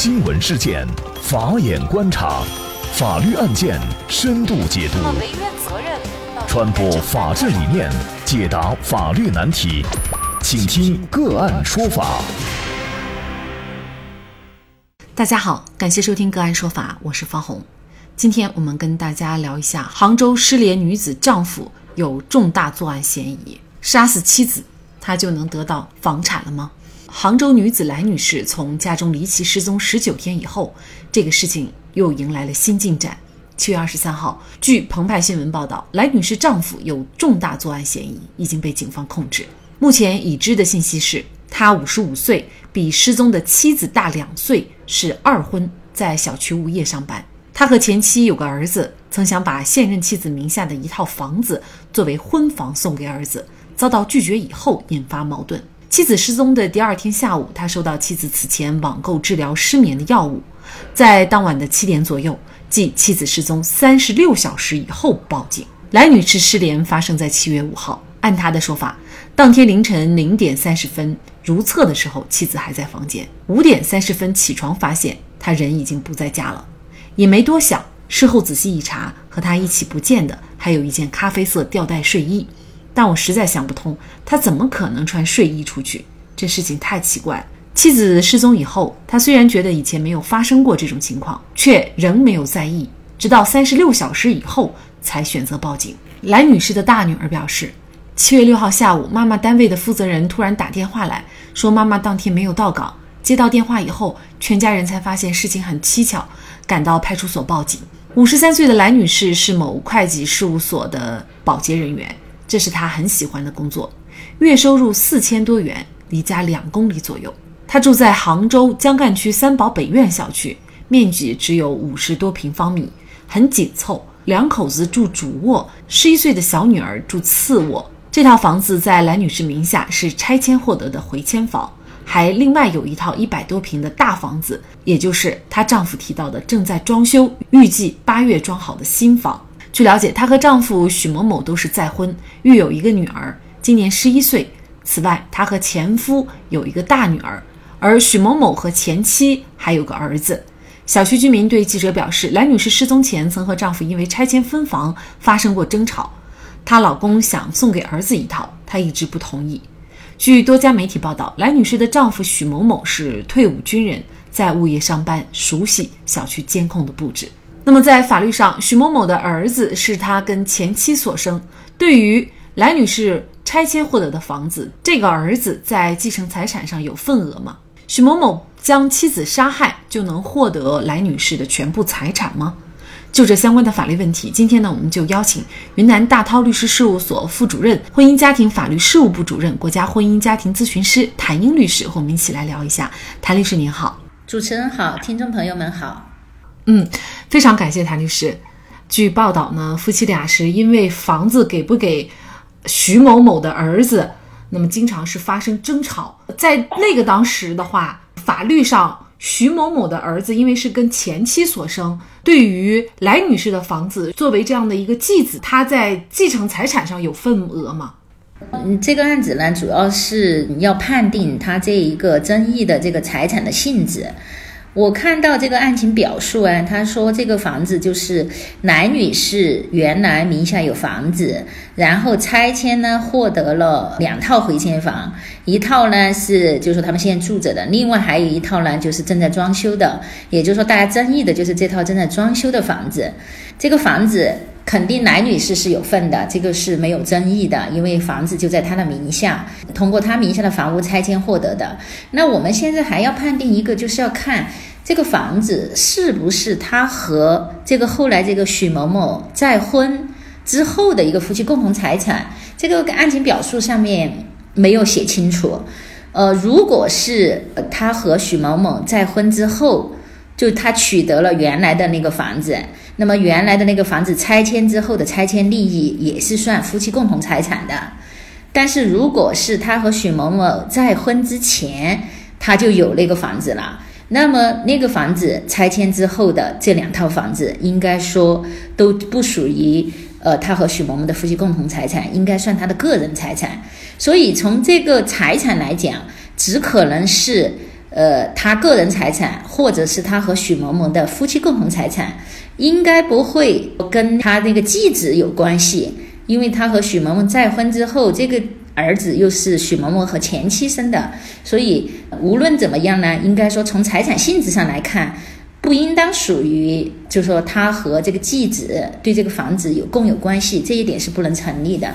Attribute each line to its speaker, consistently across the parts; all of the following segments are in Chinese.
Speaker 1: 新闻事件，法眼观察，法律案件深度解读，传播法治理念，解答法律难题，请听个案说法。
Speaker 2: 大家好，感谢收听个案说法，我是方红。今天我们跟大家聊一下杭州失联女子丈夫有重大作案嫌疑，杀死妻子，他就能得到房产了吗？杭州女子来女士从家中离奇失踪十九天以后，这个事情又迎来了新进展。七月二十三号，据澎湃新闻报道，来女士丈夫有重大作案嫌疑，已经被警方控制。目前已知的信息是，他五十五岁，比失踪的妻子大两岁，是二婚，在小区物业上班。他和前妻有个儿子，曾想把现任妻子名下的一套房子作为婚房送给儿子，遭到拒绝以后引发矛盾。妻子失踪的第二天下午，他收到妻子此前网购治疗失眠的药物，在当晚的七点左右，即妻子失踪三十六小时以后报警。来女士失联发生在七月五号，按她的说法，当天凌晨零点三十分如厕的时候，妻子还在房间。五点三十分起床发现她人已经不在家了，也没多想。事后仔细一查，和她一起不见的还有一件咖啡色吊带睡衣。但我实在想不通，他怎么可能穿睡衣出去？这事情太奇怪。妻子失踪以后，他虽然觉得以前没有发生过这种情况，却仍没有在意，直到三十六小时以后才选择报警。兰女士的大女儿表示，七月六号下午，妈妈单位的负责人突然打电话来说，妈妈当天没有到岗。接到电话以后，全家人才发现事情很蹊跷，赶到派出所报警。五十三岁的兰女士是某会计事务所的保洁人员。这是他很喜欢的工作，月收入四千多元，离家两公里左右。他住在杭州江干区三宝北苑小区，面积只有五十多平方米，很紧凑。两口子住主卧，十一岁的小女儿住次卧。这套房子在兰女士名下，是拆迁获得的回迁房，还另外有一套一百多平的大房子，也就是她丈夫提到的正在装修、预计八月装好的新房。据了解，她和丈夫许某某都是再婚，育有一个女儿，今年十一岁。此外，她和前夫有一个大女儿，而许某某和前妻还有个儿子。小区居民对记者表示，兰女士失踪前曾和丈夫因为拆迁分房发生过争吵，她老公想送给儿子一套，她一直不同意。据多家媒体报道，兰女士的丈夫许某某是退伍军人，在物业上班，熟悉小区监控的布置。那么，在法律上，许某某的儿子是他跟前妻所生。对于来女士拆迁获得的房子，这个儿子在继承财产上有份额吗？许某某将妻子杀害就能获得来女士的全部财产吗？就这相关的法律问题，今天呢，我们就邀请云南大韬律师事务所副主任、婚姻家庭法律事务部主任、国家婚姻家庭咨询师谭英律师和我们一起来聊一下。谭律师您好，
Speaker 3: 主持人好，听众朋友们好。
Speaker 2: 嗯，非常感谢谭律师。据报道呢，夫妻俩是因为房子给不给徐某某的儿子，那么经常是发生争吵。在那个当时的话，法律上徐某某的儿子因为是跟前妻所生，对于来女士的房子作为这样的一个继子，他在继承财产上有份额吗？
Speaker 3: 嗯，这个案子呢，主要是要判定他这一个争议的这个财产的性质。我看到这个案情表述啊，他说这个房子就是男女士原来名下有房子，然后拆迁呢获得了两套回迁房，一套呢是就是说他们现在住着的，另外还有一套呢就是正在装修的，也就是说大家争议的就是这套正在装修的房子，这个房子肯定男女士是有份的，这个是没有争议的，因为房子就在他的名下，通过他名下的房屋拆迁获得的。那我们现在还要判定一个，就是要看。这个房子是不是他和这个后来这个许某某再婚之后的一个夫妻共同财产？这个案情表述上面没有写清楚。呃，如果是他和许某某再婚之后，就他取得了原来的那个房子，那么原来的那个房子拆迁之后的拆迁利益也是算夫妻共同财产的。但是如果是他和许某某再婚之前，他就有那个房子了。那么那个房子拆迁之后的这两套房子，应该说都不属于呃他和许某某的夫妻共同财产，应该算他的个人财产。所以从这个财产来讲，只可能是呃，他个人财产，或者是他和许某某的夫妻共同财产，应该不会跟他那个继子有关系，因为他和许某某再婚之后，这个儿子又是许某某和前妻生的，所以无论怎么样呢，应该说从财产性质上来看，不应当属于，就是说他和这个继子对这个房子有共有关系，这一点是不能成立的。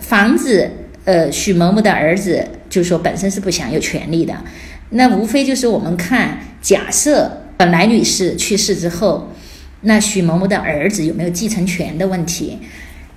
Speaker 3: 房子，呃，许某某的儿子就是说本身是不享有权利的。那无非就是我们看，假设本来女士去世之后，那许某某的儿子有没有继承权的问题？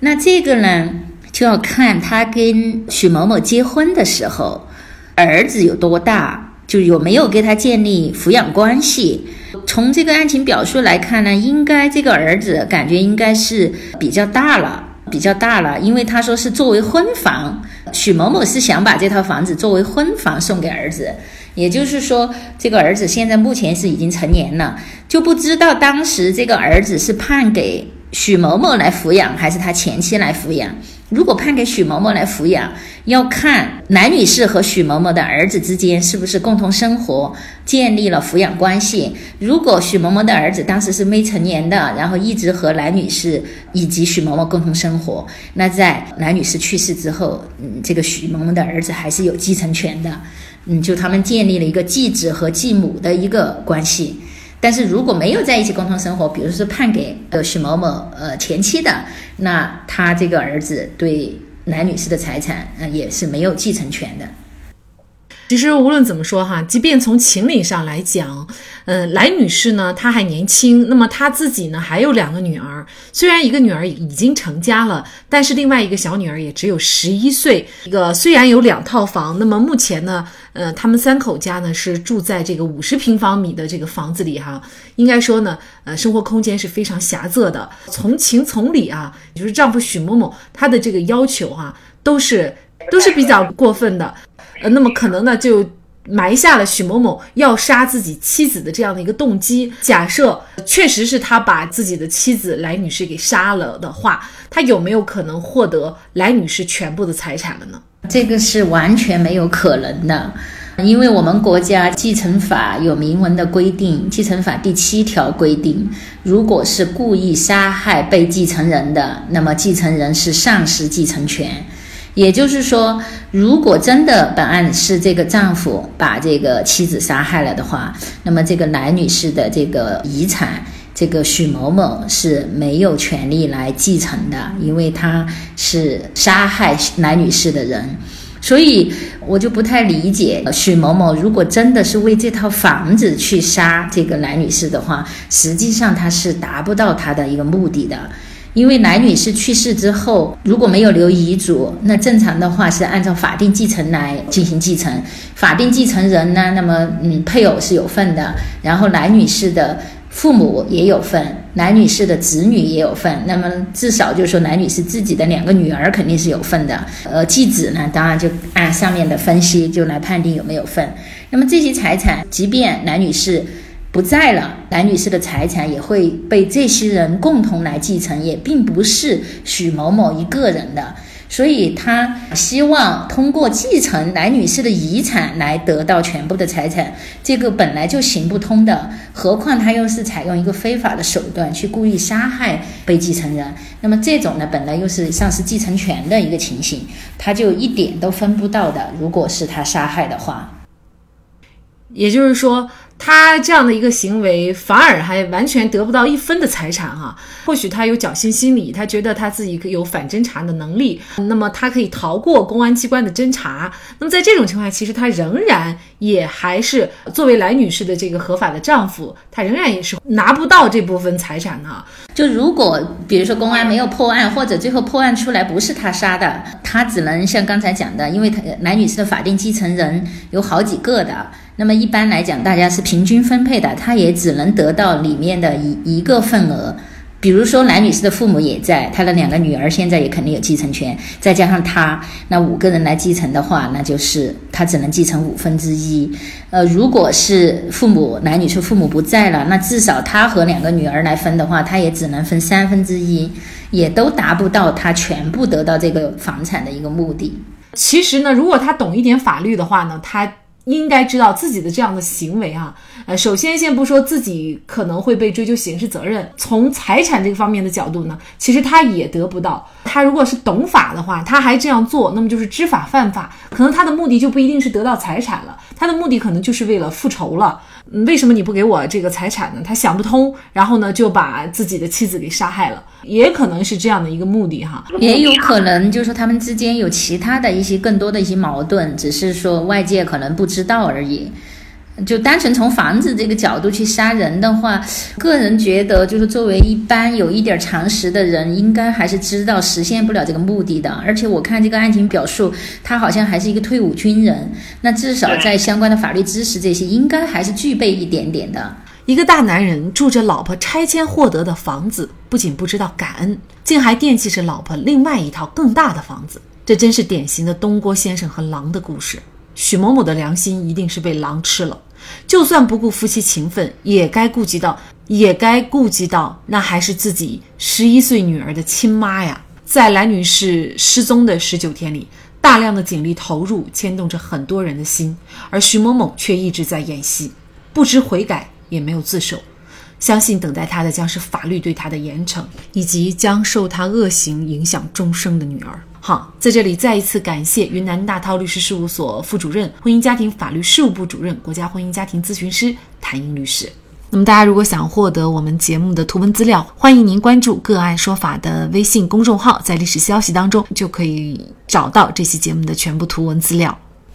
Speaker 3: 那这个呢，就要看他跟许某某结婚的时候，儿子有多大，就有没有跟他建立抚养关系。从这个案情表述来看呢，应该这个儿子感觉应该是比较大了，比较大了，因为他说是作为婚房，许某某是想把这套房子作为婚房送给儿子。也就是说，这个儿子现在目前是已经成年了，就不知道当时这个儿子是判给许某某来抚养，还是他前妻来抚养。如果判给许某某来抚养，要看男女士和许某某的儿子之间是不是共同生活，建立了抚养关系。如果许某某的儿子当时是未成年的，然后一直和男女士以及许某某共同生活，那在男女士去世之后，嗯，这个许某某的儿子还是有继承权的。嗯，就他们建立了一个继子和继母的一个关系，但是如果没有在一起共同生活，比如说判给呃许某某呃前妻的，那他这个儿子对男女士的财产呃也是没有继承权的。
Speaker 2: 其实无论怎么说哈，即便从情理上来讲，嗯，来女士呢她还年轻，那么她自己呢还有两个女儿，虽然一个女儿已经成家了，但是另外一个小女儿也只有十一岁。一个虽然有两套房，那么目前呢，呃，他们三口家呢是住在这个五十平方米的这个房子里哈，应该说呢，呃，生活空间是非常狭窄的。从情从理啊，就是丈夫许某某他的这个要求哈，都是都是比较过分的。呃，那么可能呢，就埋下了许某某要杀自己妻子的这样的一个动机。假设确实是他把自己的妻子来女士给杀了的话，他有没有可能获得来女士全部的财产了呢？
Speaker 3: 这个是完全没有可能的，因为我们国家继承法有明文的规定，继承法第七条规定，如果是故意杀害被继承人的，那么继承人是丧失继承权。也就是说，如果真的本案是这个丈夫把这个妻子杀害了的话，那么这个男女士的这个遗产，这个许某某是没有权利来继承的，因为他是杀害男女士的人。所以我就不太理解，许某某如果真的是为这套房子去杀这个男女士的话，实际上他是达不到他的一个目的的。因为男女士去世之后，如果没有留遗嘱，那正常的话是按照法定继承来进行继承。法定继承人呢，那么嗯，配偶是有份的，然后男女士的父母也有份，男女士的子女也有份。那么至少就是说，男女士自己的两个女儿肯定是有份的。呃，继子呢，当然就按上面的分析就来判定有没有份。那么这些财产，即便男女士。不在了，男女士的财产也会被这些人共同来继承，也并不是许某某一个人的，所以他希望通过继承男女士的遗产来得到全部的财产，这个本来就行不通的，何况他又是采用一个非法的手段去故意杀害被继承人，那么这种呢，本来又是丧失继承权的一个情形，他就一点都分不到的。如果是他杀害的话，
Speaker 2: 也就是说。他这样的一个行为，反而还完全得不到一分的财产哈。或许他有侥幸心理，他觉得他自己有反侦查的能力，那么他可以逃过公安机关的侦查。那么在这种情况下，其实他仍然也还是作为来女士的这个合法的丈夫，他仍然也是拿不到这部分财产的。
Speaker 3: 就如果比如说公安没有破案，或者最后破案出来不是他杀的，他只能像刚才讲的，因为他来女士的法定继承人有好几个的。那么一般来讲，大家是平均分配的，他也只能得到里面的一一个份额。比如说，男女士的父母也在，他的两个女儿现在也肯定有继承权，再加上他，那五个人来继承的话，那就是他只能继承五分之一。呃，如果是父母男女士父母不在了，那至少他和两个女儿来分的话，他也只能分三分之一，也都达不到他全部得到这个房产的一个目的。
Speaker 2: 其实呢，如果他懂一点法律的话呢，他。应该知道自己的这样的行为啊，呃，首先先不说自己可能会被追究刑事责任，从财产这个方面的角度呢，其实他也得不到。他如果是懂法的话，他还这样做，那么就是知法犯法，可能他的目的就不一定是得到财产了，他的目的可能就是为了复仇了。为什么你不给我这个财产呢？他想不通，然后呢就把自己的妻子给杀害了，也可能是这样的一个目的哈，
Speaker 3: 也有可能就是说他们之间有其他的一些更多的一些矛盾，只是说外界可能不知道而已。就单纯从房子这个角度去杀人的话，个人觉得就是作为一般有一点常识的人，应该还是知道实现不了这个目的的。而且我看这个案情表述，他好像还是一个退伍军人，那至少在相关的法律知识这些，应该还是具备一点点的。
Speaker 2: 一个大男人住着老婆拆迁获得的房子，不仅不知道感恩，竟还惦记着老婆另外一套更大的房子。这真是典型的东郭先生和狼的故事。许某某的良心一定是被狼吃了。就算不顾夫妻情分，也该顾及到，也该顾及到，那还是自己十一岁女儿的亲妈呀。在蓝女士失踪的十九天里，大量的警力投入，牵动着很多人的心，而徐某某却一直在演戏，不知悔改，也没有自首。相信等待他的将是法律对他的严惩，以及将受他恶行影响终生的女儿。好，在这里再一次感谢云南大韬律师事务所副主任、婚姻家庭法律事务部主任、国家婚姻家庭咨询师谭英律师。那么，大家如果想获得我们节目的图文资料，欢迎您关注“个案说法”的微信公众号，在历史消息当中就可以找到这期节目的全部图文资料。